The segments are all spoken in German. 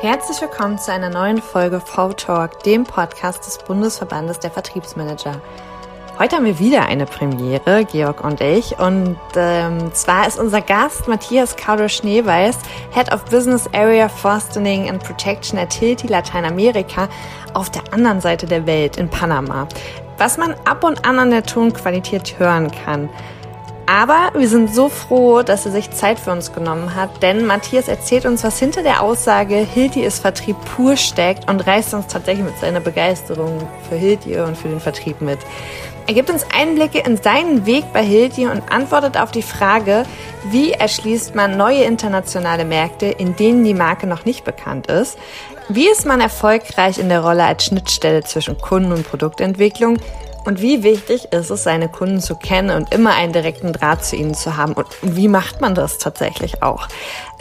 Herzlich willkommen zu einer neuen Folge V-Talk, dem Podcast des Bundesverbandes der Vertriebsmanager. Heute haben wir wieder eine Premiere, Georg und ich. Und ähm, zwar ist unser Gast Matthias Kauder Schneeweiß, Head of Business Area Fostering and Protection at Hilti Lateinamerika, auf der anderen Seite der Welt in Panama. Was man ab und an an der Tonqualität hören kann. Aber wir sind so froh, dass er sich Zeit für uns genommen hat, denn Matthias erzählt uns, was hinter der Aussage Hilti ist Vertrieb pur steckt und reißt uns tatsächlich mit seiner Begeisterung für Hilti und für den Vertrieb mit. Er gibt uns Einblicke in seinen Weg bei Hilti und antwortet auf die Frage, wie erschließt man neue internationale Märkte, in denen die Marke noch nicht bekannt ist? Wie ist man erfolgreich in der Rolle als Schnittstelle zwischen Kunden- und Produktentwicklung? Und wie wichtig ist es, seine Kunden zu kennen und immer einen direkten Draht zu ihnen zu haben? Und wie macht man das tatsächlich auch?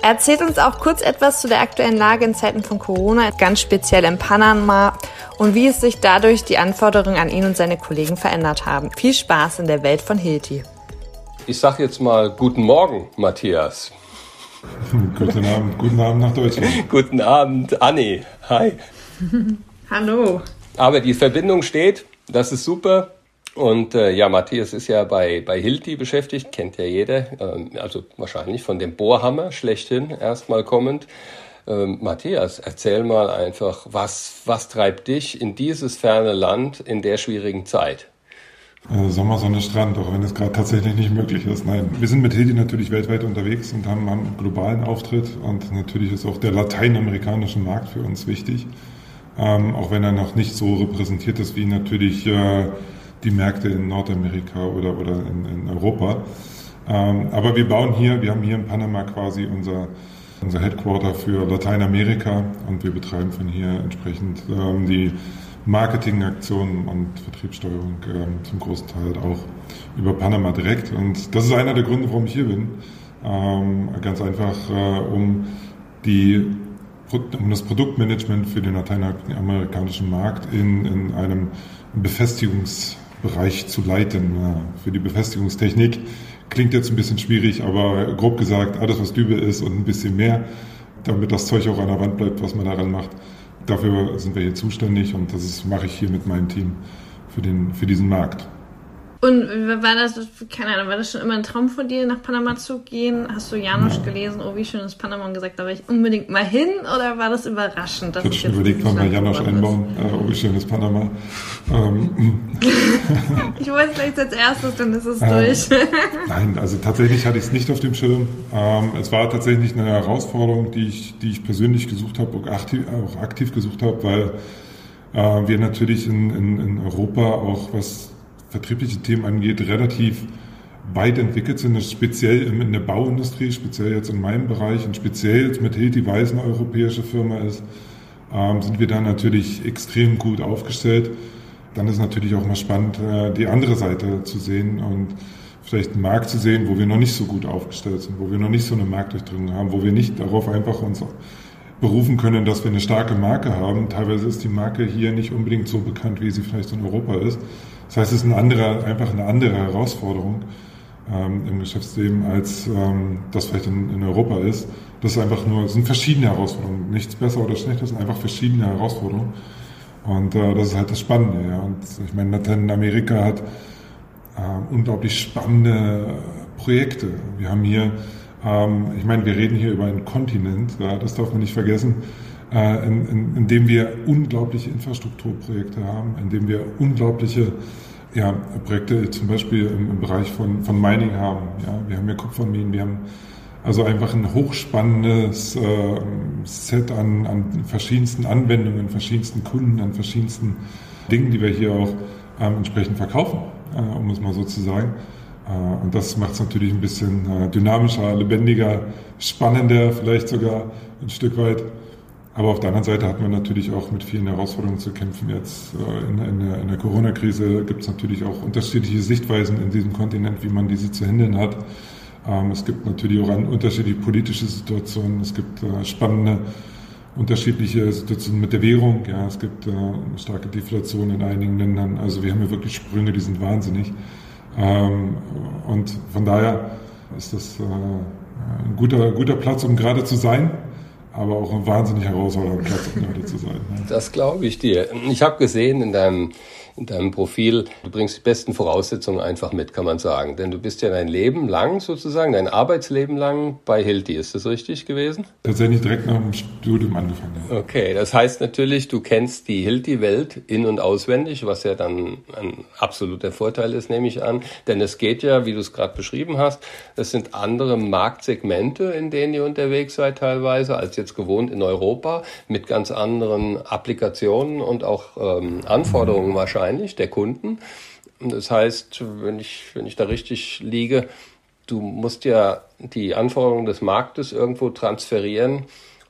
Er erzählt uns auch kurz etwas zu der aktuellen Lage in Zeiten von Corona, ganz speziell in Panama und wie es sich dadurch die Anforderungen an ihn und seine Kollegen verändert haben. Viel Spaß in der Welt von Hilti. Ich sag jetzt mal guten Morgen, Matthias. guten Abend, guten Abend nach Deutschland. guten Abend, Anni. Hi. Hallo. Aber die Verbindung steht. Das ist super. Und äh, ja, Matthias ist ja bei, bei Hilti beschäftigt, kennt ja jeder, ähm, also wahrscheinlich von dem Bohrhammer schlechthin erstmal kommend. Ähm, Matthias, erzähl mal einfach, was, was treibt dich in dieses ferne Land in der schwierigen Zeit? Also Sommer, Sonne, Strand, auch wenn es gerade tatsächlich nicht möglich ist. Nein, wir sind mit Hilti natürlich weltweit unterwegs und haben, haben einen globalen Auftritt und natürlich ist auch der lateinamerikanische Markt für uns wichtig ähm, auch wenn er noch nicht so repräsentiert ist wie natürlich äh, die Märkte in Nordamerika oder, oder in, in Europa. Ähm, aber wir bauen hier, wir haben hier in Panama quasi unser, unser Headquarter für Lateinamerika und wir betreiben von hier entsprechend ähm, die Marketingaktionen und Vertriebssteuerung ähm, zum großen Teil auch über Panama direkt. Und das ist einer der Gründe, warum ich hier bin. Ähm, ganz einfach, äh, um die um das Produktmanagement für den lateinamerikanischen Markt in, in einem Befestigungsbereich zu leiten. Für die Befestigungstechnik klingt jetzt ein bisschen schwierig, aber grob gesagt, alles was Dübel ist und ein bisschen mehr, damit das Zeug auch an der Wand bleibt, was man daran macht. Dafür sind wir hier zuständig und das mache ich hier mit meinem Team für, den, für diesen Markt. Und war das, keine Ahnung, war das schon immer ein Traum von dir, nach Panama zu gehen? Hast du Janusz ja. gelesen, oh, wie schön ist Panama und gesagt, da will ich unbedingt mal hin? Oder war das überraschend? Dass ich hätte schon überlegt, wann wir Janusz einbauen, äh, oh, wie schön ist Panama. Ähm, ich wollte vielleicht als erstes, dann ist es äh, durch. nein, also tatsächlich hatte ich es nicht auf dem Schirm. Ähm, es war tatsächlich eine Herausforderung, die ich, die ich persönlich gesucht habe, auch aktiv, auch aktiv gesucht habe, weil äh, wir natürlich in, in, in Europa auch was vertriebliche Themen angeht, relativ weit entwickelt sind, speziell in der Bauindustrie, speziell jetzt in meinem Bereich und speziell jetzt mit Hilti Weiß eine europäische Firma ist, ähm, sind wir da natürlich extrem gut aufgestellt. Dann ist natürlich auch mal spannend, äh, die andere Seite zu sehen und vielleicht einen Markt zu sehen, wo wir noch nicht so gut aufgestellt sind, wo wir noch nicht so eine Marktdurchdringung haben, wo wir nicht darauf einfach uns berufen können, dass wir eine starke Marke haben. Teilweise ist die Marke hier nicht unbedingt so bekannt, wie sie vielleicht in Europa ist. Das heißt, es ist eine andere, einfach eine andere Herausforderung ähm, im Geschäftsleben, als ähm, das vielleicht in, in, Europa ist. Das ist einfach nur, sind verschiedene Herausforderungen. Nichts besser oder schlechter, es sind einfach verschiedene Herausforderungen. Und äh, das ist halt das Spannende. Ja. Und ich meine, Lateinamerika hat äh, unglaublich spannende Projekte. Wir haben hier, ähm, ich meine, wir reden hier über einen Kontinent, ja, das darf man nicht vergessen äh, in, in, in dem wir unglaubliche Infrastrukturprojekte haben, in dem wir unglaubliche ja, Projekte zum Beispiel im, im Bereich von, von Mining haben. Ja, wir haben ja Kupferminen, wir haben also einfach ein hochspannendes äh, Set an, an verschiedensten Anwendungen, verschiedensten Kunden, an verschiedensten Dingen, die wir hier auch ähm, entsprechend verkaufen, äh, um es mal so zu sagen. Äh, und das macht es natürlich ein bisschen äh, dynamischer, lebendiger, spannender, vielleicht sogar ein Stück weit. Aber auf der anderen Seite hat man natürlich auch mit vielen Herausforderungen zu kämpfen. Jetzt äh, in, in der, der Corona-Krise gibt es natürlich auch unterschiedliche Sichtweisen in diesem Kontinent, wie man diese zu handeln hat. Ähm, es gibt natürlich auch unterschiedliche politische Situationen. Es gibt äh, spannende unterschiedliche Situationen mit der Währung. Ja, es gibt äh, starke Deflation in einigen Ländern. Also wir haben ja wirklich Sprünge, die sind wahnsinnig. Ähm, und von daher ist das ein guter, guter Platz, um gerade zu sein aber auch ein wahnsinnig herausfordernder Platz, um zu sein. Das glaube ich dir. Ich habe gesehen in deinem in deinem Profil. Du bringst die besten Voraussetzungen einfach mit, kann man sagen. Denn du bist ja dein Leben lang sozusagen, dein Arbeitsleben lang bei Hilti. Ist das richtig gewesen? Tatsächlich direkt nach dem Studium angefangen. Ja. Okay, das heißt natürlich, du kennst die Hilti-Welt in- und auswendig, was ja dann ein absoluter Vorteil ist, nehme ich an. Denn es geht ja, wie du es gerade beschrieben hast, das sind andere Marktsegmente, in denen ihr unterwegs seid teilweise, als jetzt gewohnt in Europa, mit ganz anderen Applikationen und auch ähm, Anforderungen wahrscheinlich wahrscheinlich, der Kunden. Das heißt, wenn ich, wenn ich da richtig liege, du musst ja die Anforderungen des Marktes irgendwo transferieren,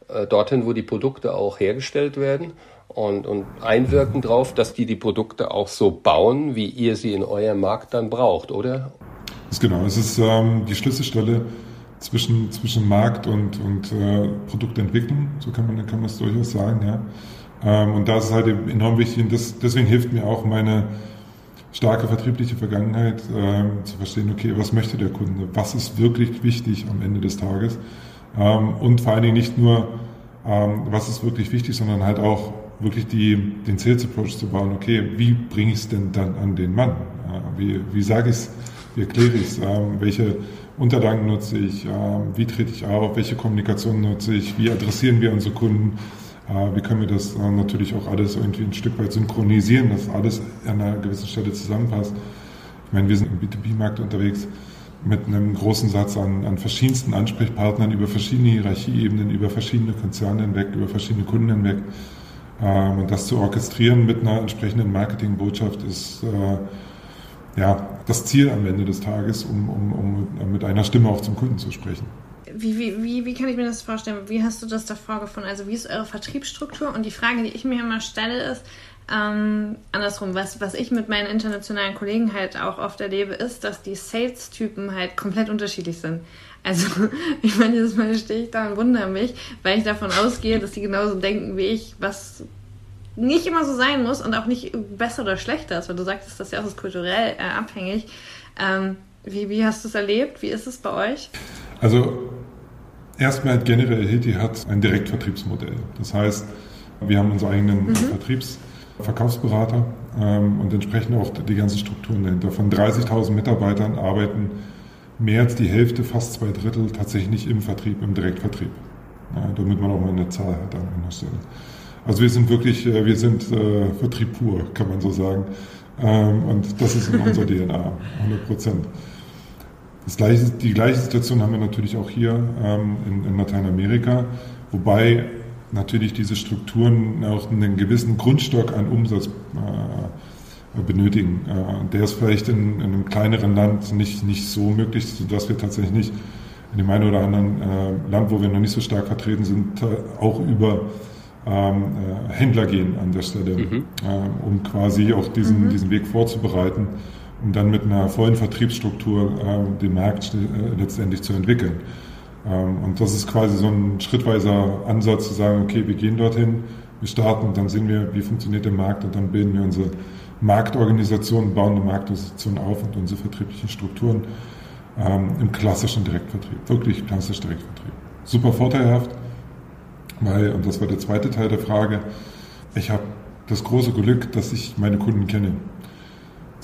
äh, dorthin, wo die Produkte auch hergestellt werden und, und einwirken darauf, dass die die Produkte auch so bauen, wie ihr sie in eurem Markt dann braucht, oder? Das ist genau, es ist ähm, die Schlüsselstelle zwischen, zwischen Markt und, und äh, Produktentwicklung, so kann man, kann man es durchaus sagen, ja. Ähm, und da ist es halt enorm wichtig und das, deswegen hilft mir auch meine starke vertriebliche Vergangenheit ähm, zu verstehen, okay, was möchte der Kunde, was ist wirklich wichtig am Ende des Tages? Ähm, und vor allen Dingen nicht nur, was ist wirklich wichtig, sondern halt auch wirklich die, den Sales Approach zu bauen, okay, wie bringe ich es denn dann an den Mann, wie, wie sage ich es, wie erkläre ich es, welche Unterlagen nutze ich, wie trete ich auf, welche Kommunikation nutze ich, wie adressieren wir unsere Kunden, wie können wir das äh, natürlich auch alles irgendwie ein Stück weit synchronisieren, dass alles an einer gewissen Stelle zusammenpasst. Ich meine, wir sind im B2B-Markt unterwegs mit einem großen Satz an, an verschiedensten Ansprechpartnern über verschiedene Hierarchieebenen, über verschiedene Konzerne hinweg, über verschiedene Kunden hinweg. Ähm, und das zu orchestrieren mit einer entsprechenden Marketingbotschaft ist äh, ja das Ziel am Ende des Tages, um, um, um mit einer Stimme auch zum Kunden zu sprechen. Wie, wie, wie, kann ich mir das vorstellen? Wie hast du das davor gefunden? Also wie ist eure Vertriebsstruktur? Und die Frage, die ich mir immer stelle, ist, ähm, andersrum, was, was ich mit meinen internationalen Kollegen halt auch oft erlebe, ist, dass die Sales-Typen halt komplett unterschiedlich sind. Also, ich meine, jedes Mal stehe ich da und wundere mich, weil ich davon ausgehe, dass die genauso denken wie ich, was nicht immer so sein muss und auch nicht besser oder schlechter ist, weil du sagtest, das ist ja auch kulturell äh, abhängig. Ähm, wie, wie hast du es erlebt? Wie ist es bei euch? Also erstmal generell Hilti hat ein Direktvertriebsmodell. Das heißt, wir haben unsere eigenen mhm. Vertriebs- Verkaufsberater ähm, und entsprechend auch die ganzen Strukturen dahinter. Von 30.000 Mitarbeitern arbeiten mehr als die Hälfte, fast zwei Drittel tatsächlich im Vertrieb, im Direktvertrieb. Ja, damit man auch mal eine Zahl hat an einer Stelle. Also wir sind wirklich, äh, wir sind äh, Vertrieb pur, kann man so sagen. Ähm, und das ist in unserer DNA, 100 Prozent. Das gleiche, die gleiche Situation haben wir natürlich auch hier ähm, in, in, Lateinamerika, wobei natürlich diese Strukturen auch einen gewissen Grundstock an Umsatz äh, benötigen. Äh, der ist vielleicht in, in, einem kleineren Land nicht, nicht so möglich, sodass wir tatsächlich nicht in dem einen oder anderen äh, Land, wo wir noch nicht so stark vertreten sind, auch über ähm, äh, Händler gehen an der Stelle, mhm. äh, um quasi auch diesen, mhm. diesen Weg vorzubereiten um dann mit einer vollen Vertriebsstruktur äh, den Markt äh, letztendlich zu entwickeln. Ähm, und das ist quasi so ein schrittweiser Ansatz zu sagen, okay, wir gehen dorthin, wir starten dann sehen wir, wie funktioniert der Markt und dann bilden wir unsere Marktorganisation, bauen eine Marktorganisation auf und unsere vertrieblichen Strukturen ähm, im klassischen Direktvertrieb, wirklich klassisch Direktvertrieb. Super vorteilhaft, weil, und das war der zweite Teil der Frage, ich habe das große Glück, dass ich meine Kunden kenne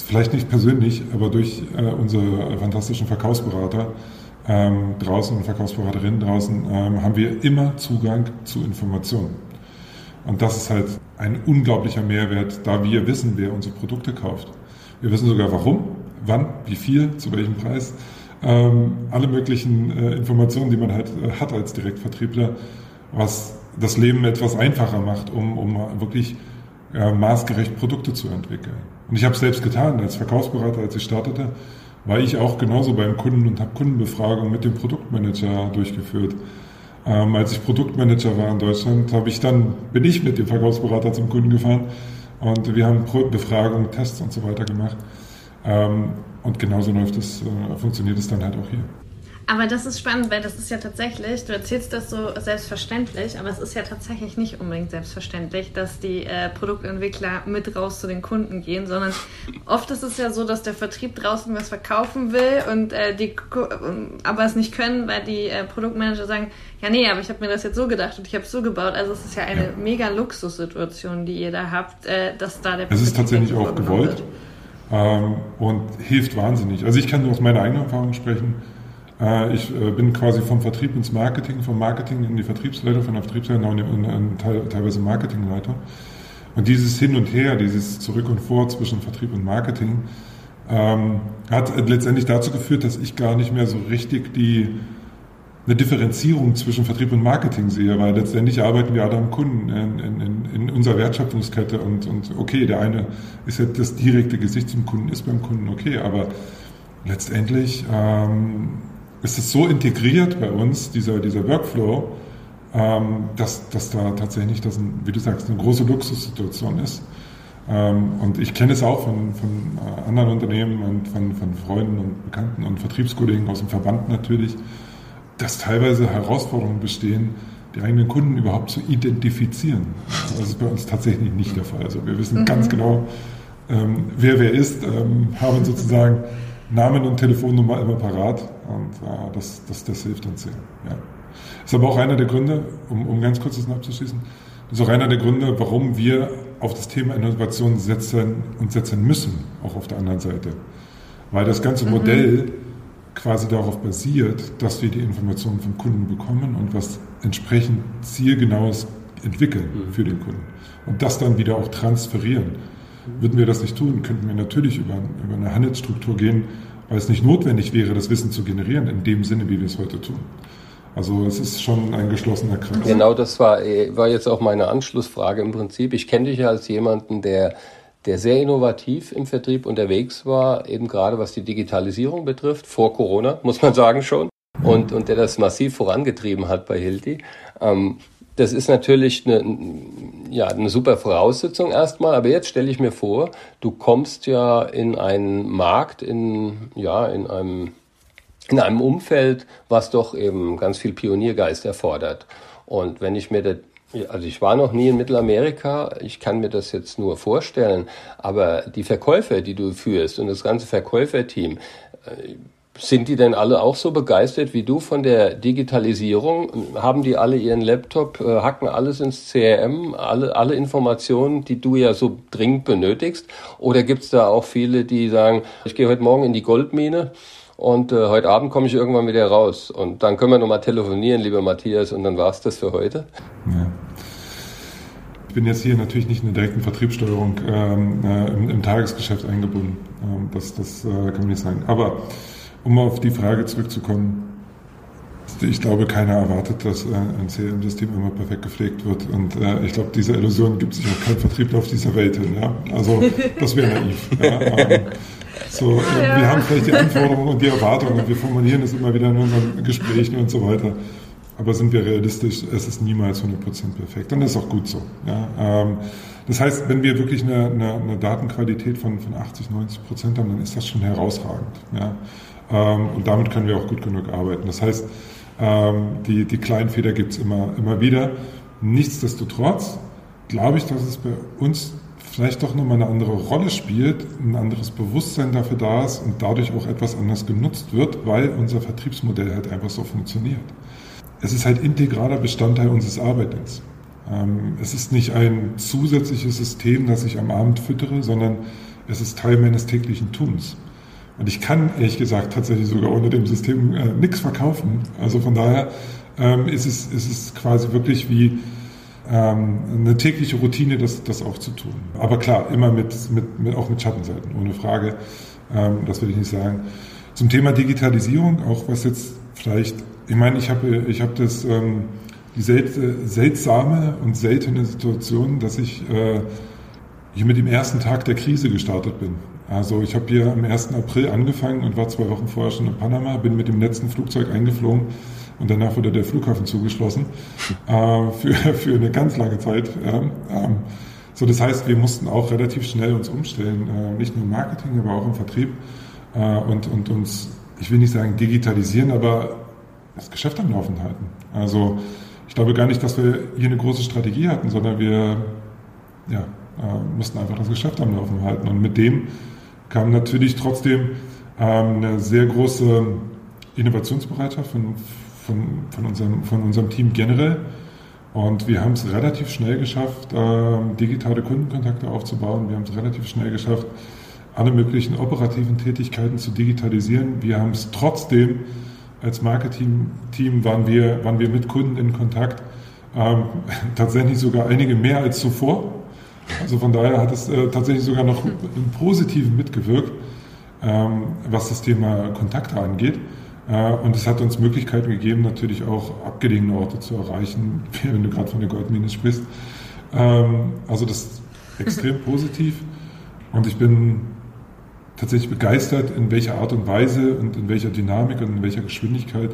vielleicht nicht persönlich, aber durch äh, unsere fantastischen Verkaufsberater ähm, draußen und Verkaufsberaterinnen draußen ähm, haben wir immer Zugang zu Informationen. Und das ist halt ein unglaublicher Mehrwert, da wir wissen, wer unsere Produkte kauft. Wir wissen sogar warum, wann, wie viel, zu welchem Preis. Ähm, alle möglichen äh, Informationen, die man halt äh, hat als Direktvertriebler, was das Leben etwas einfacher macht, um, um wirklich äh, maßgerecht Produkte zu entwickeln. Und ich habe es selbst getan als Verkaufsberater, als ich startete, war ich auch genauso beim Kunden und habe Kundenbefragung mit dem Produktmanager durchgeführt. Ähm, als ich Produktmanager war in Deutschland, habe ich dann bin ich mit dem Verkaufsberater zum Kunden gefahren und wir haben Befragungen, Tests und so weiter gemacht. Ähm, und genauso läuft es, äh, funktioniert es dann halt auch hier. Aber das ist spannend, weil das ist ja tatsächlich, du erzählst das so selbstverständlich, aber es ist ja tatsächlich nicht unbedingt selbstverständlich, dass die äh, Produktentwickler mit raus zu den Kunden gehen, sondern oft ist es ja so, dass der Vertrieb draußen was verkaufen will und äh, die aber es nicht können, weil die äh, Produktmanager sagen, ja nee, aber ich habe mir das jetzt so gedacht und ich habe es so gebaut. Also es ist ja eine ja. mega Luxussituation, die ihr da habt, äh, dass da der Es ist tatsächlich auch gewollt ähm, und hilft wahnsinnig. Also ich kann nur aus meiner eigenen Erfahrung sprechen ich äh, bin quasi vom Vertrieb ins Marketing, vom Marketing in die Vertriebsleitung, von der Vertriebsleitung in, teilweise Marketingleiter. Und dieses Hin und Her, dieses Zurück und Vor zwischen Vertrieb und Marketing, ähm, hat letztendlich dazu geführt, dass ich gar nicht mehr so richtig die eine Differenzierung zwischen Vertrieb und Marketing sehe, weil letztendlich arbeiten wir alle am Kunden in, in, in unserer Wertschöpfungskette und, und okay, der eine ist ja das direkte Gesicht zum Kunden, ist beim Kunden okay, aber letztendlich ähm, ist es so integriert bei uns, dieser, dieser Workflow, ähm, dass, dass da tatsächlich das, ein, wie du sagst, eine große Luxussituation ist. Ähm, und ich kenne es auch von, von äh, anderen Unternehmen und von, von Freunden und Bekannten und Vertriebskollegen aus dem Verband natürlich, dass teilweise Herausforderungen bestehen, die eigenen Kunden überhaupt zu identifizieren. Das ist bei uns tatsächlich nicht der Fall. Also wir wissen mhm. ganz genau, ähm, wer wer ist, ähm, haben sozusagen Namen und Telefonnummer immer parat und äh, das, das, das hilft uns sehr. Ja. Ist aber auch einer der Gründe, um, um ganz kurz das abzuschließen, ist auch einer der Gründe, warum wir auf das Thema Innovation setzen und setzen müssen, auch auf der anderen Seite. Weil das ganze mhm. Modell quasi darauf basiert, dass wir die Informationen vom Kunden bekommen und was entsprechend zielgenaues entwickeln mhm. für den Kunden. Und das dann wieder auch transferieren. Würden wir das nicht tun, könnten wir natürlich über, über eine Handelsstruktur gehen, weil es nicht notwendig wäre, das Wissen zu generieren, in dem Sinne, wie wir es heute tun. Also es ist schon ein geschlossener Kreis. Genau, das war, war jetzt auch meine Anschlussfrage im Prinzip. Ich kenne dich ja als jemanden, der, der sehr innovativ im Vertrieb unterwegs war, eben gerade was die Digitalisierung betrifft, vor Corona, muss man sagen schon, und, und der das massiv vorangetrieben hat bei Hilti. Ähm, das ist natürlich eine, ja, eine super Voraussetzung erstmal, aber jetzt stelle ich mir vor, du kommst ja in einen Markt, in, ja, in einem, in einem Umfeld, was doch eben ganz viel Pioniergeist erfordert. Und wenn ich mir das also ich war noch nie in Mittelamerika, ich kann mir das jetzt nur vorstellen, aber die Verkäufer, die du führst und das ganze Verkäuferteam, äh, sind die denn alle auch so begeistert wie du von der Digitalisierung? Haben die alle ihren Laptop, äh, hacken alles ins CRM, alle, alle Informationen, die du ja so dringend benötigst? Oder gibt's da auch viele, die sagen, ich gehe heute Morgen in die Goldmine und äh, heute Abend komme ich irgendwann wieder raus und dann können wir nochmal telefonieren, lieber Matthias, und dann war's das für heute? Ja. Ich bin jetzt hier natürlich nicht in der direkten Vertriebssteuerung ähm, äh, im, im, Tagesgeschäft eingebunden. Ähm, das das äh, kann man nicht sagen. Aber um auf die Frage zurückzukommen, ich glaube, keiner erwartet, dass äh, ein CRM-System immer perfekt gepflegt wird. Und äh, ich glaube, diese Illusion gibt sich auch kein Vertriebler auf dieser Welt hin. Ja? Also das wäre naiv. Ja? Ähm, so, äh, ja. Wir haben vielleicht die Anforderungen und die Erwartungen und wir formulieren es immer wieder in unseren Gesprächen und so weiter. Aber sind wir realistisch, es ist niemals 100% perfekt. Und das ist auch gut so. Ja? Ähm, das heißt, wenn wir wirklich eine, eine, eine Datenqualität von, von 80, 90 Prozent haben, dann ist das schon herausragend. Ja? Ähm, und damit können wir auch gut genug arbeiten. Das heißt, ähm, die, die kleinen Fehler gibt es immer, immer wieder. Nichtsdestotrotz glaube ich, dass es bei uns vielleicht doch nochmal eine andere Rolle spielt, ein anderes Bewusstsein dafür da ist und dadurch auch etwas anders genutzt wird, weil unser Vertriebsmodell halt einfach so funktioniert. Es ist halt integraler Bestandteil unseres Arbeitens. Ähm, es ist nicht ein zusätzliches System, das ich am Abend füttere, sondern es ist Teil meines täglichen Tuns. Und ich kann ehrlich gesagt tatsächlich sogar ohne dem System äh, nichts verkaufen. Also von daher ähm, ist, es, ist es quasi wirklich wie ähm, eine tägliche Routine, das, das auch zu tun. Aber klar, immer mit, mit, mit auch mit Schattenseiten, ohne Frage. Ähm, das will ich nicht sagen. Zum Thema Digitalisierung, auch was jetzt vielleicht, ich meine, ich habe ich hab das, ähm, die sel seltsame und seltene Situation, dass ich äh, hier mit dem ersten Tag der Krise gestartet bin. Also ich habe hier am 1. April angefangen und war zwei Wochen vorher schon in Panama, bin mit dem letzten Flugzeug eingeflogen und danach wurde der Flughafen zugeschlossen äh, für, für eine ganz lange Zeit. Ja. Ähm, so, das heißt, wir mussten auch relativ schnell uns umstellen, äh, nicht nur im Marketing, aber auch im Vertrieb äh, und, und uns ich will nicht sagen digitalisieren, aber das Geschäft am Laufen halten. Also ich glaube gar nicht, dass wir hier eine große Strategie hatten, sondern wir ja, äh, mussten einfach das Geschäft am Laufen halten. Und mit dem kam natürlich trotzdem ähm, eine sehr große Innovationsbereitschaft von, von, von, unserem, von unserem Team generell. Und wir haben es relativ schnell geschafft, ähm, digitale Kundenkontakte aufzubauen. Wir haben es relativ schnell geschafft, alle möglichen operativen Tätigkeiten zu digitalisieren. Wir haben es trotzdem als Marketing-Team waren wir, waren wir mit Kunden in Kontakt, ähm, tatsächlich sogar einige mehr als zuvor. Also von daher hat es äh, tatsächlich sogar noch im Positiven mitgewirkt, ähm, was das Thema Kontakte angeht. Äh, und es hat uns Möglichkeiten gegeben, natürlich auch abgelegene Orte zu erreichen, wenn du gerade von der Goldmine sprichst. Ähm, also das ist extrem positiv. Und ich bin tatsächlich begeistert, in welcher Art und Weise und in welcher Dynamik und in welcher Geschwindigkeit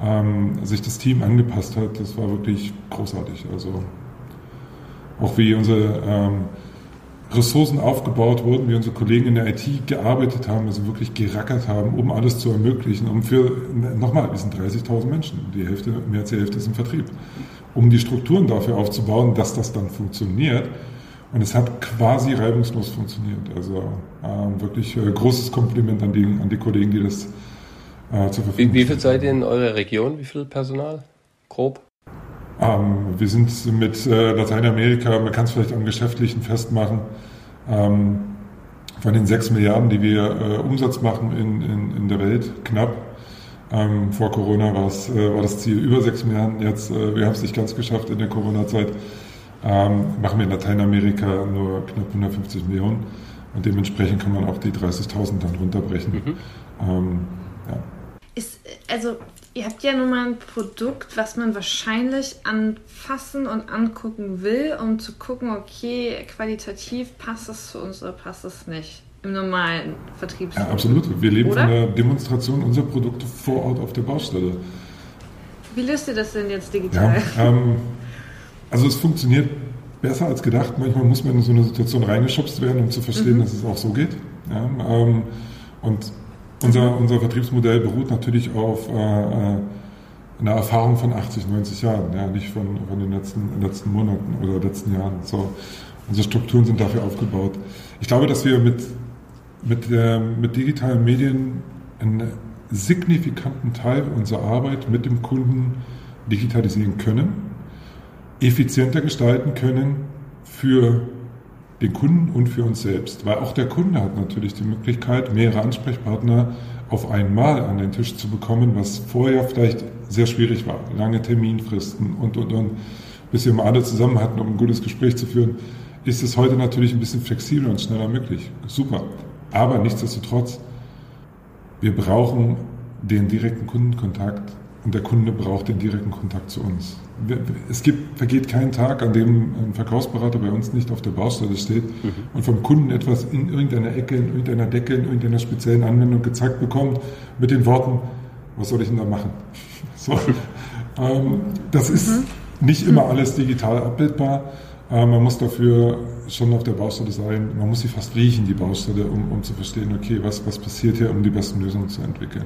ähm, sich das Team angepasst hat. Das war wirklich großartig. Also auch wie unsere ähm, Ressourcen aufgebaut wurden, wie unsere Kollegen in der IT gearbeitet haben, also wirklich gerackert haben, um alles zu ermöglichen, um für, nochmal, wir sind 30.000 Menschen, die Hälfte, mehr als die Hälfte ist im Vertrieb, um die Strukturen dafür aufzubauen, dass das dann funktioniert. Und es hat quasi reibungslos funktioniert. Also äh, wirklich äh, großes Kompliment an die, an die Kollegen, die das äh, zur Verfügung Wie, wie viel seid ihr in eurer Region? Wie viel Personal? Grob? Ähm, wir sind mit äh, Lateinamerika, man kann es vielleicht am Geschäftlichen festmachen, ähm, von den sechs Milliarden, die wir äh, Umsatz machen in, in, in der Welt, knapp. Ähm, vor Corona war, es, äh, war das Ziel über sechs Milliarden. Jetzt, äh, wir haben es nicht ganz geschafft in der Corona-Zeit. Ähm, machen wir in Lateinamerika nur knapp 150 Millionen und dementsprechend kann man auch die 30.000 dann runterbrechen. Mhm. Ähm, ja. Ist, also Ihr habt ja nun mal ein Produkt, was man wahrscheinlich anfassen und angucken will, um zu gucken, okay, qualitativ passt es zu uns oder passt es nicht im normalen Vertriebs. Ja, absolut. Wir leben oder? von der Demonstration unserer Produkte vor Ort auf der Baustelle. Wie löst ihr das denn jetzt digital? Ja, ähm, also es funktioniert besser als gedacht. Manchmal muss man in so eine Situation reingeschubst werden, um zu verstehen, mhm. dass es auch so geht. Ja, ähm, und unser, unser Vertriebsmodell beruht natürlich auf äh, äh einer Erfahrung von 80, 90 Jahren, ja, nicht von, von den letzten, letzten Monaten oder letzten Jahren. So, unsere Strukturen sind dafür aufgebaut. Ich glaube, dass wir mit, mit, der, mit digitalen Medien einen signifikanten Teil unserer Arbeit mit dem Kunden digitalisieren können, effizienter gestalten können für den Kunden und für uns selbst. Weil auch der Kunde hat natürlich die Möglichkeit, mehrere Ansprechpartner auf einmal an den Tisch zu bekommen, was vorher vielleicht sehr schwierig war. Lange Terminfristen und, und, und. Bis wir mal alle zusammen hatten, um ein gutes Gespräch zu führen, ist es heute natürlich ein bisschen flexibler und schneller möglich. Super. Aber nichtsdestotrotz, wir brauchen den direkten Kundenkontakt und der Kunde braucht den direkten Kontakt zu uns. Es gibt, vergeht kein Tag, an dem ein Verkaufsberater bei uns nicht auf der Baustelle steht mhm. und vom Kunden etwas in irgendeiner Ecke, in irgendeiner Decke, in irgendeiner speziellen Anwendung gezeigt bekommt mit den Worten, was soll ich denn da machen? So, ähm, das ist mhm. nicht immer alles digital abbildbar. Äh, man muss dafür schon auf der Baustelle sein. Man muss sie fast riechen, die Baustelle, um, um zu verstehen, okay, was, was passiert hier, um die besten Lösungen zu entwickeln.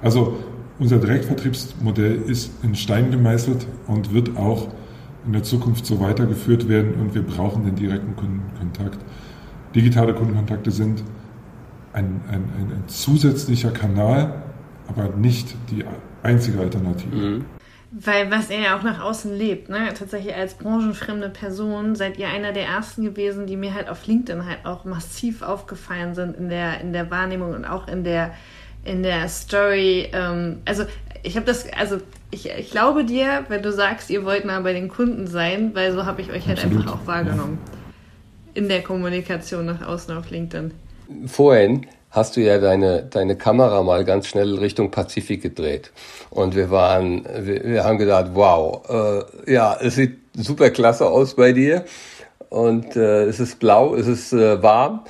Also unser Direktvertriebsmodell ist in Stein gemeißelt und wird auch in der Zukunft so weitergeführt werden und wir brauchen den direkten Kundenkontakt. Digitale Kundenkontakte sind ein, ein, ein, ein zusätzlicher Kanal, aber nicht die einzige Alternative. Mhm. Weil was er ja auch nach außen lebt, ne? Tatsächlich als branchenfremde Person seid ihr einer der ersten gewesen, die mir halt auf LinkedIn halt auch massiv aufgefallen sind in der, in der Wahrnehmung und auch in der, in der Story, ähm, also ich habe das, also ich, ich glaube dir, wenn du sagst, ihr wollt mal bei den Kunden sein, weil so habe ich euch halt Absolut. einfach auch wahrgenommen. Ja. In der Kommunikation nach außen auf LinkedIn. Vorhin hast du ja deine, deine Kamera mal ganz schnell Richtung Pazifik gedreht. Und wir waren, wir, wir haben gedacht, wow, äh, ja, es sieht super klasse aus bei dir. Und äh, es ist blau, es ist äh, warm.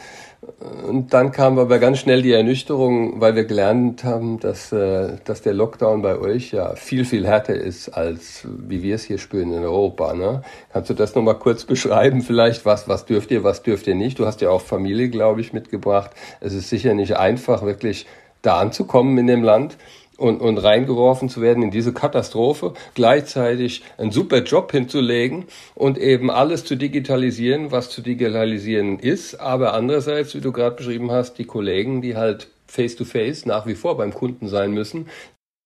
Und dann kam aber ganz schnell die Ernüchterung, weil wir gelernt haben, dass, äh, dass der Lockdown bei euch ja viel, viel härter ist, als wie wir es hier spüren in Europa. Ne? Kannst du das nochmal kurz beschreiben vielleicht? Was, was dürft ihr, was dürft ihr nicht? Du hast ja auch Familie, glaube ich, mitgebracht. Es ist sicher nicht einfach, wirklich da anzukommen in dem Land und, und reingeworfen zu werden in diese Katastrophe, gleichzeitig einen super Job hinzulegen und eben alles zu digitalisieren, was zu digitalisieren ist, aber andererseits, wie du gerade beschrieben hast, die Kollegen, die halt face-to-face -face nach wie vor beim Kunden sein müssen,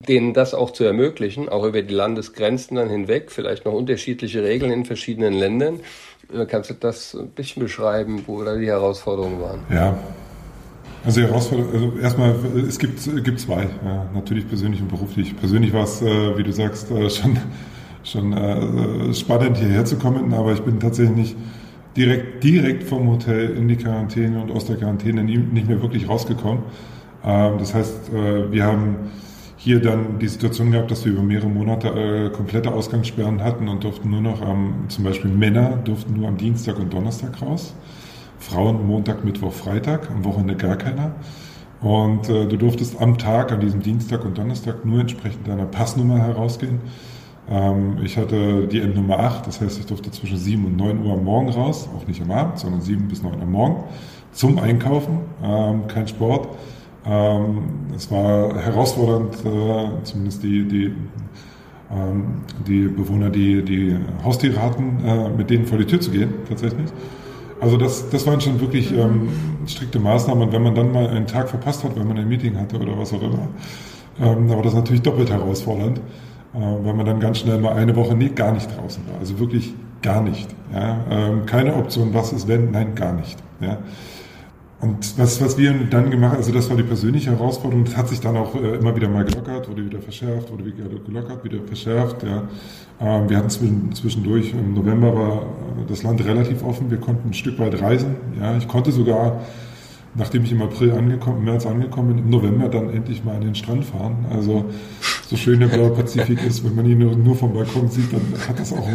denen das auch zu ermöglichen, auch über die Landesgrenzen dann hinweg, vielleicht noch unterschiedliche Regeln in verschiedenen Ländern. Äh, kannst du das ein bisschen beschreiben, wo da die Herausforderungen waren? Ja, also die Herausforderung, also erstmal, es gibt, gibt zwei, ja, natürlich persönlich und beruflich. Persönlich war es, äh, wie du sagst, äh, schon, schon äh, spannend hierher zu kommen, aber ich bin tatsächlich nicht direkt, direkt vom Hotel in die Quarantäne und aus der Quarantäne nicht mehr wirklich rausgekommen. Ähm, das heißt, äh, wir haben hier dann die Situation gehabt, dass wir über mehrere Monate äh, komplette Ausgangssperren hatten und durften nur noch am, zum Beispiel Männer durften nur am Dienstag und Donnerstag raus. Frauen Montag, Mittwoch, Freitag, am Wochenende gar keiner. Und äh, du durftest am Tag, an diesem Dienstag und Donnerstag, nur entsprechend deiner Passnummer herausgehen. Ähm, ich hatte die Endnummer 8, das heißt, ich durfte zwischen 7 und 9 Uhr am Morgen raus, auch nicht am Abend, sondern 7 bis 9 Uhr am Morgen, zum Einkaufen, ähm, kein Sport. Ähm, es war herausfordernd, äh, zumindest die, die, ähm, die Bewohner, die, die Haustiere hatten, äh, mit denen vor die Tür zu gehen, tatsächlich. Also das, das waren schon wirklich ähm, strikte Maßnahmen. Und wenn man dann mal einen Tag verpasst hat, wenn man ein Meeting hatte oder was auch immer, ähm, da war das natürlich doppelt herausfordernd, äh, weil man dann ganz schnell mal eine Woche nie, gar nicht draußen war. Also wirklich gar nicht. Ja? Ähm, keine Option, was ist wenn? Nein, gar nicht. Ja? Und was, was wir dann gemacht also das war die persönliche Herausforderung, das hat sich dann auch äh, immer wieder mal gelockert, wurde wieder verschärft, wurde wieder gelockert, wieder verschärft. Ja. Ähm, wir hatten zwischendurch, im November war das Land relativ offen, wir konnten ein Stück weit reisen. Ja. Ich konnte sogar nachdem ich im April angekommen, März angekommen bin, im November dann endlich mal an den Strand fahren. Also so schön der blaue Pazifik ist, wenn man ihn nur, nur vom Balkon sieht, dann hat das auch,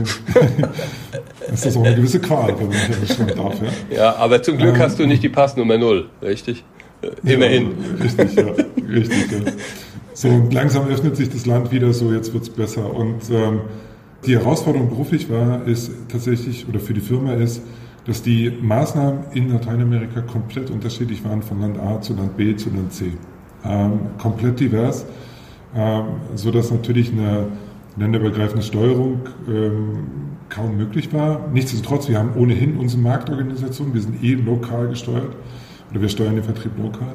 ein, ist das auch eine gewisse Qual, wenn man den Strand darf. Ja, ja aber zum Glück ähm, hast du nicht die Passnummer Null, richtig? Immerhin. Ja, richtig, ja, richtig. Ja. So, und langsam öffnet sich das Land wieder, so jetzt wird's besser. Und ähm, die Herausforderung beruflich war, ist tatsächlich, oder für die Firma ist, dass die Maßnahmen in Lateinamerika komplett unterschiedlich waren von Land A zu Land B zu Land C. Ähm, komplett divers, ähm, so dass natürlich eine länderübergreifende Steuerung ähm, kaum möglich war. Nichtsdestotrotz, wir haben ohnehin unsere Marktorganisation, wir sind eh lokal gesteuert oder wir steuern den Vertrieb lokal.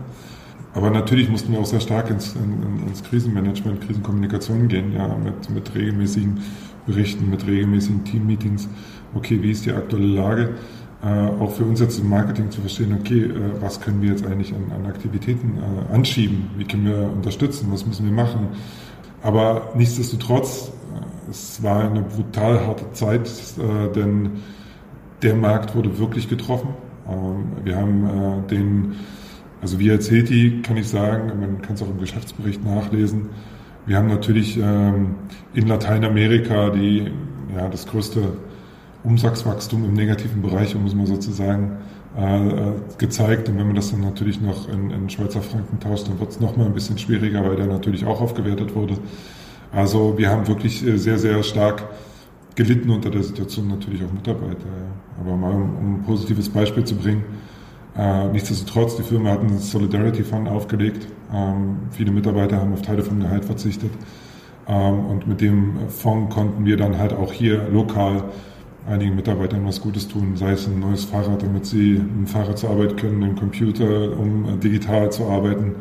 Aber natürlich mussten wir auch sehr stark ins, in, ins Krisenmanagement, Krisenkommunikation gehen, ja, mit, mit regelmäßigen Berichten, mit regelmäßigen Teammeetings. Okay, wie ist die aktuelle Lage? äh, auch für uns jetzt im Marketing zu verstehen, okay, äh, was können wir jetzt eigentlich an, an Aktivitäten äh, anschieben, wie können wir unterstützen, was müssen wir machen. Aber nichtsdestotrotz, es war eine brutal harte Zeit, äh, denn der Markt wurde wirklich getroffen. Ähm, wir haben äh, den, also wir als Heti kann ich sagen, man kann es auch im Geschäftsbericht nachlesen, wir haben natürlich ähm, in Lateinamerika die, ja, das größte Umsatzwachstum im negativen Bereich, um es mal so zu sagen, äh, gezeigt. Und wenn man das dann natürlich noch in, in Schweizer Franken tauscht, dann wird es nochmal ein bisschen schwieriger, weil der natürlich auch aufgewertet wurde. Also wir haben wirklich äh, sehr, sehr stark gelitten unter der Situation, natürlich auch Mitarbeiter. Aber mal um, um ein positives Beispiel zu bringen, äh, nichtsdestotrotz, die Firma hat einen Solidarity Fund aufgelegt. Ähm, viele Mitarbeiter haben auf Teile vom Gehalt verzichtet. Ähm, und mit dem Fonds konnten wir dann halt auch hier lokal einigen Mitarbeitern was Gutes tun, sei es ein neues Fahrrad, damit sie dem Fahrrad zur Arbeit können, einen Computer, um äh, digital zu arbeiten,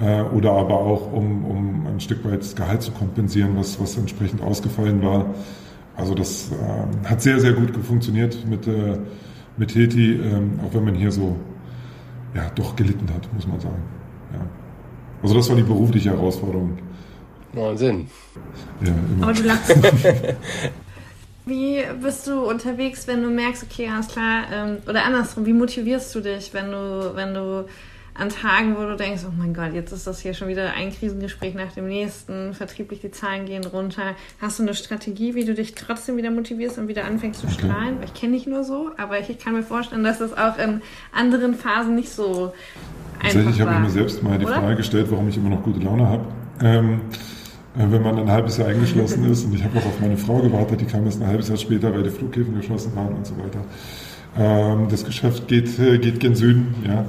äh, oder aber auch, um, um ein Stück weit das Gehalt zu kompensieren, was, was entsprechend ausgefallen war. Also das äh, hat sehr, sehr gut funktioniert mit, äh, mit Heti, ähm, auch wenn man hier so ja, doch gelitten hat, muss man sagen. Ja. Also das war die berufliche Herausforderung. Wahnsinn. Ja, immer. Aber du lachst. Wie bist du unterwegs, wenn du merkst, okay, alles klar, ähm, oder andersrum, wie motivierst du dich, wenn du, wenn du an Tagen, wo du denkst, oh mein Gott, jetzt ist das hier schon wieder ein Krisengespräch nach dem nächsten, vertrieblich die Zahlen gehen runter. Hast du eine Strategie, wie du dich trotzdem wieder motivierst und wieder anfängst zu strahlen? Ich kenne dich nur so, aber ich, ich, kann mir vorstellen, dass das auch in anderen Phasen nicht so einfach Tatsächlich habe ich mir selbst mal die oder? Frage gestellt, warum ich immer noch gute Laune habe. Ähm, äh, wenn man ein halbes Jahr eingeschlossen ist. Und ich habe auch auf meine Frau gewartet, die kam erst ein halbes Jahr später, weil die Flughäfen geschlossen waren und so weiter. Ähm, das Geschäft geht, äh, geht gen Süden, ja.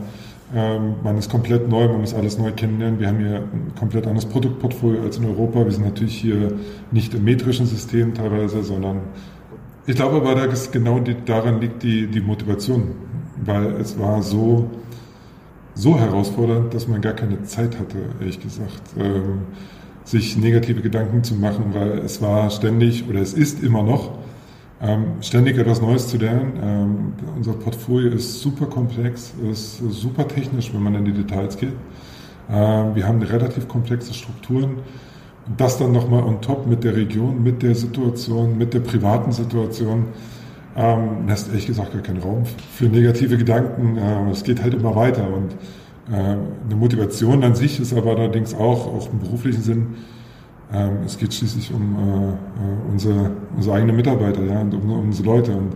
Ähm, man ist komplett neu, man muss alles neu kennenlernen. Wir haben hier ein komplett anderes Produktportfolio als in Europa. Wir sind natürlich hier nicht im metrischen System teilweise, sondern ich glaube aber, dass genau die, daran liegt die, die Motivation, weil es war so, so herausfordernd, dass man gar keine Zeit hatte, ehrlich gesagt, ähm, sich negative Gedanken zu machen, weil es war ständig oder es ist immer noch ähm, ständig etwas Neues zu lernen. Ähm, unser Portfolio ist super komplex, ist super technisch, wenn man in die Details geht. Ähm, wir haben relativ komplexe Strukturen. Und das dann nochmal on top mit der Region, mit der Situation, mit der privaten Situation, ähm, lässt ehrlich gesagt gar keinen Raum für negative Gedanken. Ähm, es geht halt immer weiter und äh, eine Motivation an sich ist aber allerdings auch, auch im beruflichen Sinn, ähm, es geht schließlich um äh, äh, unsere, unsere eigenen Mitarbeiter ja, und um, um unsere Leute und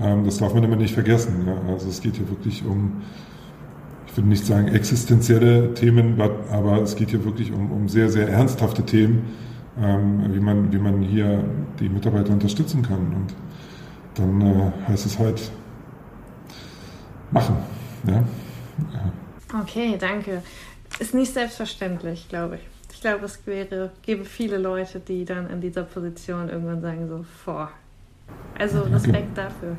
ähm, das darf man immer nicht vergessen. Ja. Also es geht hier wirklich um ich würde nicht sagen existenzielle Themen, aber es geht hier wirklich um, um sehr, sehr ernsthafte Themen, ähm, wie, man, wie man hier die Mitarbeiter unterstützen kann. Und dann äh, heißt es halt machen. Ja? Okay, danke. Ist nicht selbstverständlich, glaube ich. Ich glaube, es wäre, gäbe viele Leute, die dann in dieser Position irgendwann sagen so, vor. Also Respekt okay. dafür.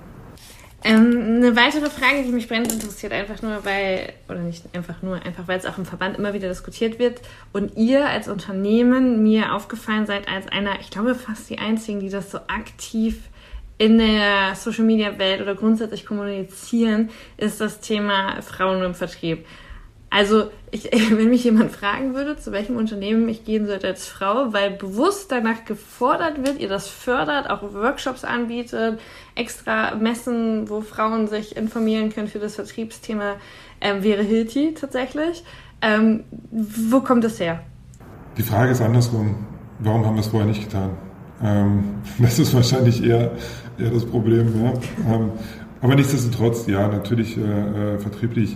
Ähm, eine weitere Frage, die mich brennend interessiert, einfach nur, weil, oder nicht einfach nur, einfach weil es auch im Verband immer wieder diskutiert wird und ihr als Unternehmen mir aufgefallen seid als einer, ich glaube fast die einzigen, die das so aktiv in der Social Media Welt oder grundsätzlich kommunizieren, ist das Thema Frauen im Vertrieb. Also, ich, wenn mich jemand fragen würde, zu welchem Unternehmen ich gehen sollte als Frau, weil bewusst danach gefordert wird, ihr das fördert, auch Workshops anbietet, extra Messen, wo Frauen sich informieren können für das Vertriebsthema, ähm, wäre Hilti tatsächlich. Ähm, wo kommt das her? Die Frage ist andersrum. Warum haben wir es vorher nicht getan? Ähm, das ist wahrscheinlich eher, eher das Problem. Ja? Ähm, aber nichtsdestotrotz, ja, natürlich äh, äh, vertrieblich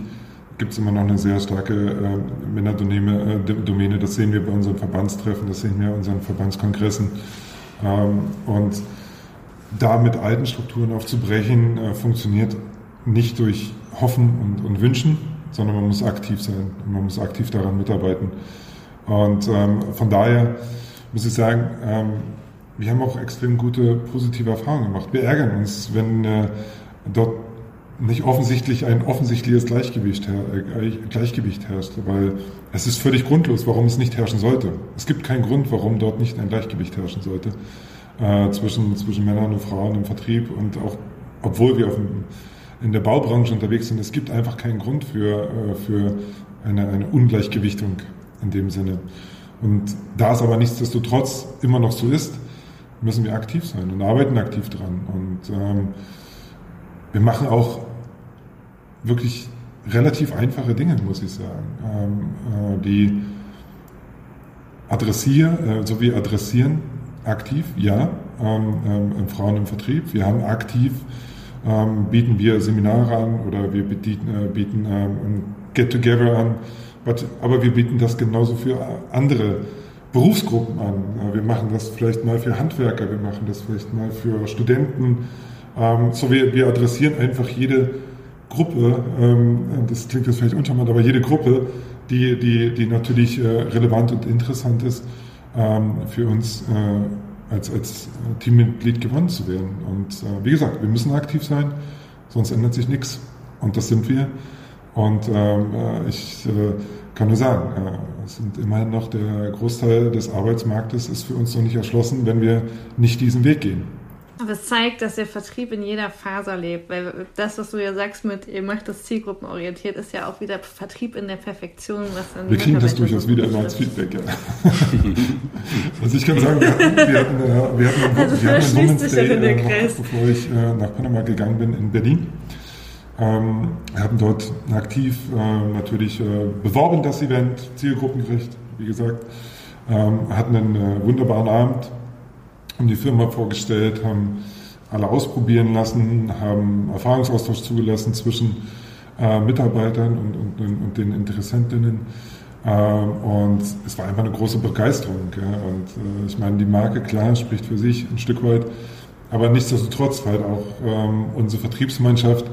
gibt es immer noch eine sehr starke äh, Männerdomäne. Äh, Domäne. Das sehen wir bei unseren Verbandstreffen, das sehen wir bei unseren Verbandskongressen. Ähm, und da mit alten Strukturen aufzubrechen, äh, funktioniert nicht durch Hoffen und, und, Wünschen, sondern man muss aktiv sein und man muss aktiv daran mitarbeiten. Und ähm, von daher muss ich sagen, ähm, wir haben auch extrem gute positive Erfahrungen gemacht. Wir ärgern uns, wenn äh, dort nicht offensichtlich ein offensichtliches Gleichgewicht, äh, Gleichgewicht herrscht, weil es ist völlig grundlos, warum es nicht herrschen sollte. Es gibt keinen Grund, warum dort nicht ein Gleichgewicht herrschen sollte äh, zwischen, zwischen Männern und Frauen im Vertrieb und auch, obwohl wir auf dem, in der Baubranche unterwegs sind, es gibt einfach keinen Grund für, äh, für eine, eine Ungleichgewichtung in dem Sinne. Und da es aber nichtsdestotrotz immer noch so ist, müssen wir aktiv sein und arbeiten aktiv dran. Und ähm, wir machen auch wirklich relativ einfache Dinge, muss ich sagen, ähm, äh, die adressieren, äh, so wie adressieren, aktiv, ja, ähm, ähm, Frauen im Vertrieb. Wir haben aktiv, ähm, bieten wir Seminare an oder wir bieten, äh, bieten ähm, Get-Together an, but, aber wir bieten das genauso für andere Berufsgruppen an. Äh, wir machen das vielleicht mal für Handwerker, wir machen das vielleicht mal für Studenten. Ähm, so wir, wir adressieren einfach jede Gruppe, ähm, das klingt jetzt vielleicht uncharmant, aber jede Gruppe, die, die, die natürlich äh, relevant und interessant ist, ähm, für uns äh, als, als Teammitglied gewonnen zu werden. Und äh, wie gesagt, wir müssen aktiv sein, sonst ändert sich nichts. Und das sind wir. Und ähm, ich kann nur sagen, es sind immerhin noch der Großteil des Arbeitsmarktes ist für uns noch nicht erschlossen, wenn wir nicht diesen Weg gehen. Aber es zeigt, dass der Vertrieb in jeder Faser lebt, weil das, was du ja sagst mit, ihr macht das zielgruppenorientiert, ist ja auch wieder Vertrieb in der Perfektion. Was dann wir kriegen das durchaus wieder immer als Feedback, ja. also ich kann sagen, wir hatten, wir hatten, äh, wir hatten, also wir hatten einen Women's Day, äh, noch, bevor ich äh, nach Panama gegangen bin, in Berlin. Ähm, haben dort aktiv natürlich beworben, das Event, zielgruppengerecht, wie gesagt. Ähm, hatten einen wunderbaren Abend, haben die Firma vorgestellt, haben alle ausprobieren lassen, haben Erfahrungsaustausch zugelassen zwischen äh, Mitarbeitern und, und, und, den Interessentinnen. Äh, und es war einfach eine große Begeisterung. Ja. Und äh, ich meine, die Marke, klar, spricht für sich ein Stück weit. Aber nichtsdestotrotz halt auch ähm, unsere Vertriebsmannschaft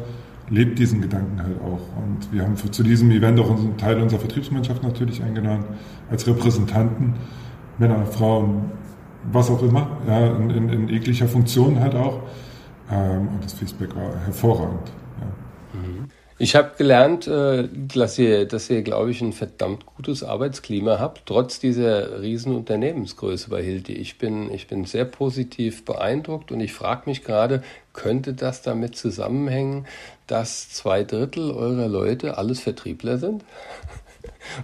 lebt diesen Gedanken halt auch. Und wir haben für, zu diesem Event auch einen Teil unserer Vertriebsmannschaft natürlich eingeladen, als Repräsentanten, Männer, Frauen, was auch immer, ja, in, in, in jeglicher Funktion halt auch. Ähm, und das Feedback war hervorragend. Ja. Mhm. Ich habe gelernt, äh, dass ihr, dass ihr, glaube ich, ein verdammt gutes Arbeitsklima habt, trotz dieser riesen Unternehmensgröße bei Hilti. Ich bin, ich bin sehr positiv beeindruckt und ich frage mich gerade, könnte das damit zusammenhängen, dass zwei Drittel eurer Leute alles Vertriebler sind?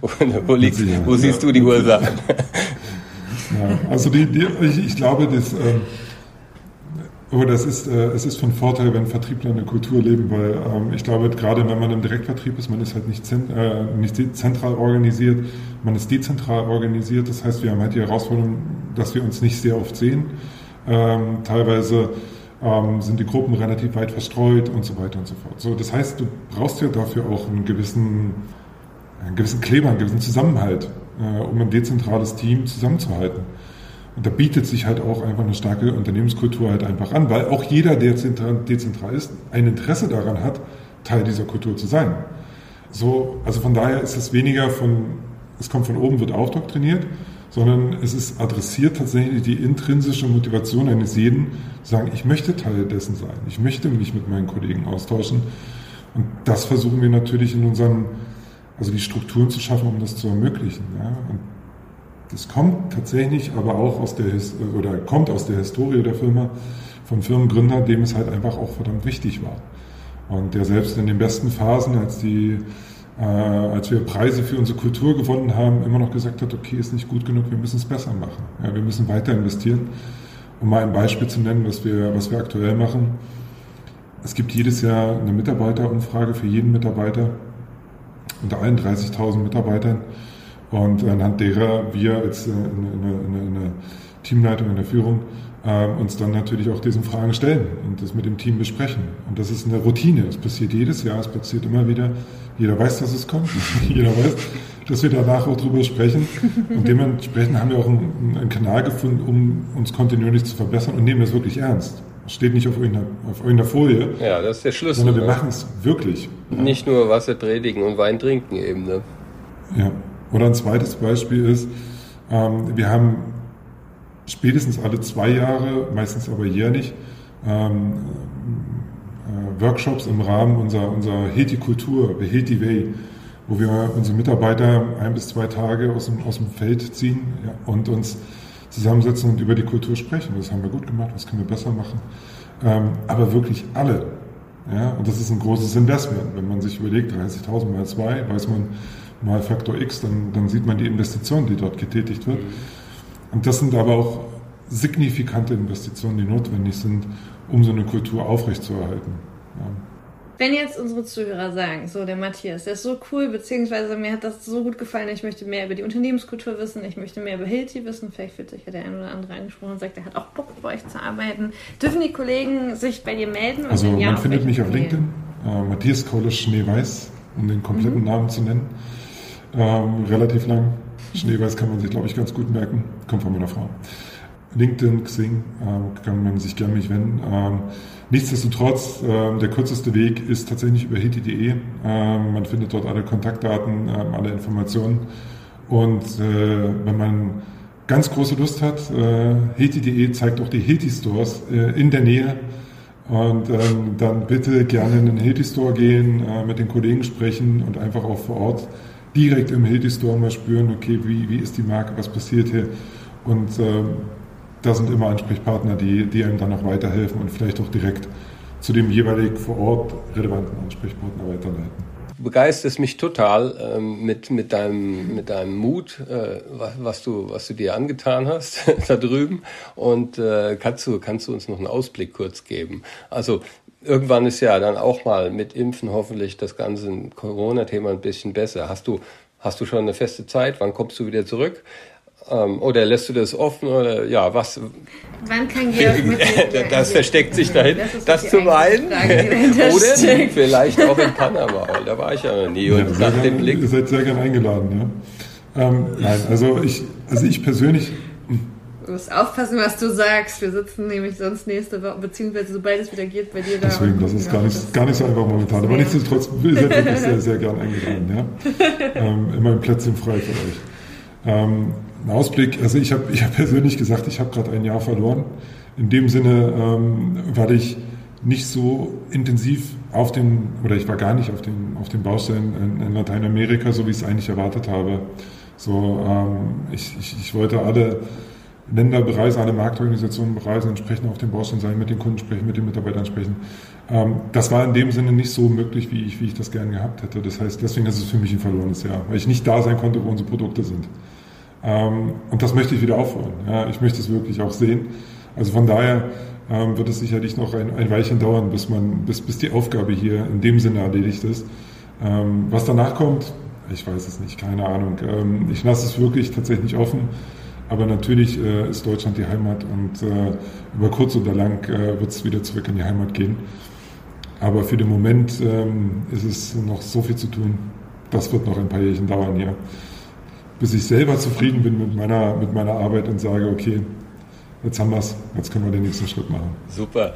wo, liegst, wo siehst du die Ursache? Ja, also die, die, ich, ich glaube, das, äh, aber das ist, äh, es ist von Vorteil, wenn Vertriebler eine Kultur leben, weil ähm, ich glaube, gerade wenn man im Direktvertrieb ist, man ist halt nicht, zent, äh, nicht zentral organisiert, man ist dezentral organisiert. Das heißt, wir haben halt die Herausforderung, dass wir uns nicht sehr oft sehen. Ähm, teilweise ähm, sind die Gruppen relativ weit verstreut und so weiter und so fort. So, das heißt, du brauchst ja dafür auch einen gewissen, einen gewissen Kleber, einen gewissen Zusammenhalt, um ein dezentrales Team zusammenzuhalten. Und da bietet sich halt auch einfach eine starke Unternehmenskultur halt einfach an, weil auch jeder, der dezentral ist, ein Interesse daran hat, Teil dieser Kultur zu sein. So, also von daher ist es weniger von, es kommt von oben, wird aufdoktriniert, sondern es ist adressiert tatsächlich die intrinsische Motivation eines jeden, zu sagen, ich möchte Teil dessen sein, ich möchte mich mit meinen Kollegen austauschen. Und das versuchen wir natürlich in unseren, also die Strukturen zu schaffen, um das zu ermöglichen. Ja? Und das kommt tatsächlich aber auch aus der, oder kommt aus der Historie der Firma von Firmengründer, dem es halt einfach auch verdammt wichtig war. Und der selbst in den besten Phasen, als die, äh, als wir Preise für unsere Kultur gewonnen haben, immer noch gesagt hat, okay, ist nicht gut genug, wir müssen es besser machen. Ja, wir müssen weiter investieren. Um mal ein Beispiel zu nennen, was wir, was wir aktuell machen. Es gibt jedes Jahr eine Mitarbeiterumfrage für jeden Mitarbeiter unter allen 30.000 Mitarbeitern und anhand derer wir als äh, eine, eine, eine Teamleitung in der Führung äh, uns dann natürlich auch diesen Fragen stellen und das mit dem Team besprechen. Und das ist eine Routine. Es passiert jedes Jahr, es passiert immer wieder. Jeder weiß, dass es kommt. Jeder weiß, dass wir danach auch drüber sprechen. Und dementsprechend haben wir auch einen, einen, Kanal gefunden, um uns kontinuierlich zu verbessern und nehmen das wirklich ernst. Steht nicht auf irgendeiner, auf irgendeiner Folie. Ja, das ist der Schlüssel. Sondern wir ne? machen es wirklich. Nicht nur Wasser predigen und Wein trinken eben. Ne? Ja. Oder ein zweites Beispiel ist, ähm, wir haben spätestens alle zwei Jahre, meistens aber jährlich, ähm, äh, Workshops im Rahmen unserer, unserer Heti-Kultur, Heti Way, wo wir unsere Mitarbeiter ein bis zwei Tage aus dem, aus dem Feld ziehen ja, und uns zusammensetzen und über die Kultur sprechen. Das haben wir gut gemacht, was können wir besser machen. Ähm, aber wirklich alle. Ja, und das ist ein großes Investment. Wenn man sich überlegt, 30.000 mal zwei, weiß man, mal Faktor X, dann, dann sieht man die Investition, die dort getätigt wird. Und das sind aber auch signifikante Investitionen, die notwendig sind, um so eine Kultur aufrechtzuerhalten. Ja. Wenn jetzt unsere Zuhörer sagen, so der Matthias, der ist so cool, beziehungsweise mir hat das so gut gefallen, ich möchte mehr über die Unternehmenskultur wissen, ich möchte mehr über Hilti wissen, vielleicht fühlt sich ja der ein oder andere angesprochen und sagt, er hat auch Bock bei euch zu arbeiten. Dürfen die Kollegen sich bei dir melden? Also man ja, findet mich auf LinkedIn, äh, Matthias Kohle Schneeweiß, um den kompletten mhm. Namen zu nennen ähm, relativ lang. Schneeweiß kann man sich, glaube ich, ganz gut merken. Kommt von meiner Frau. LinkedIn, Xing, äh, kann man sich gerne mich wenden. Ähm, nichtsdestotrotz, äh, der kürzeste Weg ist tatsächlich über heti.de. Ähm, man findet dort alle Kontaktdaten, äh, alle Informationen. Und äh, wenn man ganz große Lust hat, äh, heti.de zeigt auch die Heti-Stores äh, in der Nähe. Und ähm, dann bitte gerne in den Heti-Store gehen, äh, mit den Kollegen sprechen und einfach auch vor Ort direkt im Hilti Store mal spüren, okay, wie, wie ist die Marke, was passiert hier. Und äh, da sind immer Ansprechpartner, die, die einem dann auch weiterhelfen und vielleicht auch direkt zu dem jeweilig vor Ort relevanten Ansprechpartner weiterleiten. Du begeisterst mich total ähm, mit, mit, deinem, mit deinem Mut, äh, was, du, was du dir angetan hast da drüben. Und äh, kannst, du, kannst du uns noch einen Ausblick kurz geben? Also irgendwann ist ja dann auch mal mit Impfen hoffentlich das ganze Corona-Thema ein bisschen besser. Hast du, hast du schon eine feste Zeit? Wann kommst du wieder zurück? Ähm, oder lässt du das offen? Oder ja, was? Wann kann Georg mit Das versteckt sich dahin. Das, das zum einen. oder steckt. vielleicht auch in Panama. Da war ich ja noch nie. Und ja, nach dem Blick. Ihr seid sehr gerne eingeladen, ja. Ähm, nein, also ich, also ich persönlich Du musst aufpassen, was du sagst. Wir sitzen nämlich sonst nächste Woche, beziehungsweise sobald es wieder geht, bei dir da. Deswegen, das ist gar nicht, gar nicht so einfach momentan. Aber nichtsdestotrotz seid wirklich sehr, sehr gern eingeladen. Ja? ähm, immer ein Plätzchen frei für euch. Ähm, ein Ausblick, also ich habe ich hab persönlich gesagt, ich habe gerade ein Jahr verloren. In dem Sinne, ähm, weil ich nicht so intensiv auf den, oder ich war gar nicht auf den, auf den Baustellen in, in Lateinamerika, so wie ich es eigentlich erwartet habe. So, ähm, ich, ich, ich wollte alle Länder bereisen, alle Marktorganisationen bereisen, entsprechend auf den Baustellen sein, mit den Kunden sprechen, mit den Mitarbeitern sprechen. Ähm, das war in dem Sinne nicht so möglich, wie ich, wie ich das gerne gehabt hätte. Das heißt, deswegen ist es für mich ein verlorenes Jahr, weil ich nicht da sein konnte, wo unsere Produkte sind. Ähm, und das möchte ich wieder aufholen. Ja, ich möchte es wirklich auch sehen. Also von daher ähm, wird es sicherlich noch ein, ein Weilchen dauern, bis man, bis, bis die Aufgabe hier in dem Sinne erledigt ist. Ähm, was danach kommt, ich weiß es nicht, keine Ahnung. Ich lasse es wirklich tatsächlich offen. Aber natürlich äh, ist Deutschland die Heimat und äh, über kurz oder lang äh, wird es wieder zurück in die Heimat gehen. Aber für den Moment ist es noch so viel zu tun. Das wird noch ein paar Jährchen dauern, ja. Bis ich selber zufrieden bin mit meiner, mit meiner Arbeit und sage, okay, jetzt haben wir es, jetzt können wir den nächsten Schritt machen. Super.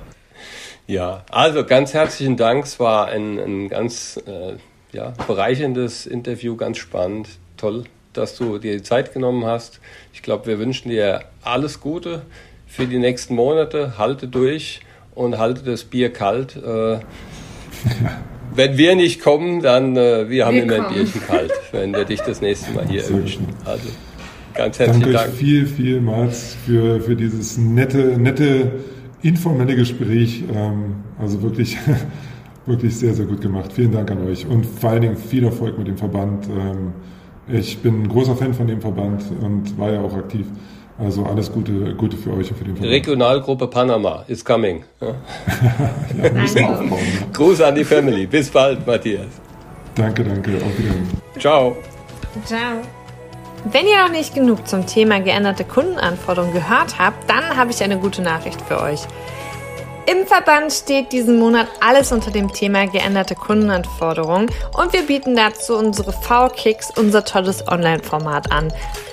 Ja, also ganz herzlichen Dank. Es war ein, ein ganz äh, ja, bereicherndes Interview, ganz spannend, toll, dass du dir die Zeit genommen hast. Ich glaube, wir wünschen dir alles Gute für die nächsten Monate. Halte durch und halte das Bier kalt. Äh, wenn wir nicht kommen, dann äh, wir haben wir immer kommen. ein Bierchen kalt, wenn wir dich das nächste Mal hier erwischen. Also ganz herzlichen Dank. Dank. viel, vielmals für, für dieses nette, nette, informelle Gespräch. Ähm, also wirklich, wirklich sehr, sehr gut gemacht. Vielen Dank an euch und vor allen Dingen viel Erfolg mit dem Verband. Ähm, ich bin ein großer Fan von dem Verband und war ja auch aktiv. Also alles Gute, Gute für euch und für den Verband. Regionalgruppe Panama is coming. Ja. ja, müssen aufbauen. Ja. Gruß an die Family. Bis bald, Matthias. Danke, danke. Auf Wiedersehen. Ciao. Ciao. Wenn ihr noch nicht genug zum Thema geänderte Kundenanforderungen gehört habt, dann habe ich eine gute Nachricht für euch. Im Verband steht diesen Monat alles unter dem Thema geänderte Kundenanforderungen und wir bieten dazu unsere V-Kicks, unser tolles Online-Format an.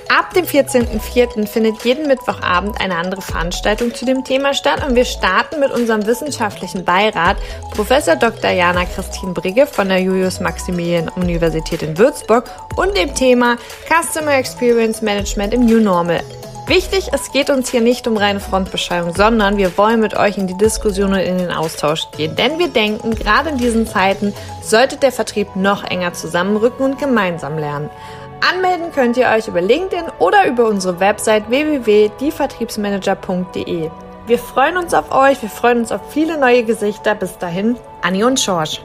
Ab dem 14.04. findet jeden Mittwochabend eine andere Veranstaltung zu dem Thema statt und wir starten mit unserem wissenschaftlichen Beirat Professor Dr. Jana Christine Brigge von der Julius Maximilian Universität in Würzburg und dem Thema Customer Experience Management im New Normal. Wichtig, es geht uns hier nicht um reine Frontbeschreibung, sondern wir wollen mit euch in die Diskussion und in den Austausch gehen. Denn wir denken, gerade in diesen Zeiten sollte der Vertrieb noch enger zusammenrücken und gemeinsam lernen. Anmelden könnt ihr euch über LinkedIn oder über unsere Website www.dievertriebsmanager.de. Wir freuen uns auf euch, wir freuen uns auf viele neue Gesichter. Bis dahin, Anni und George.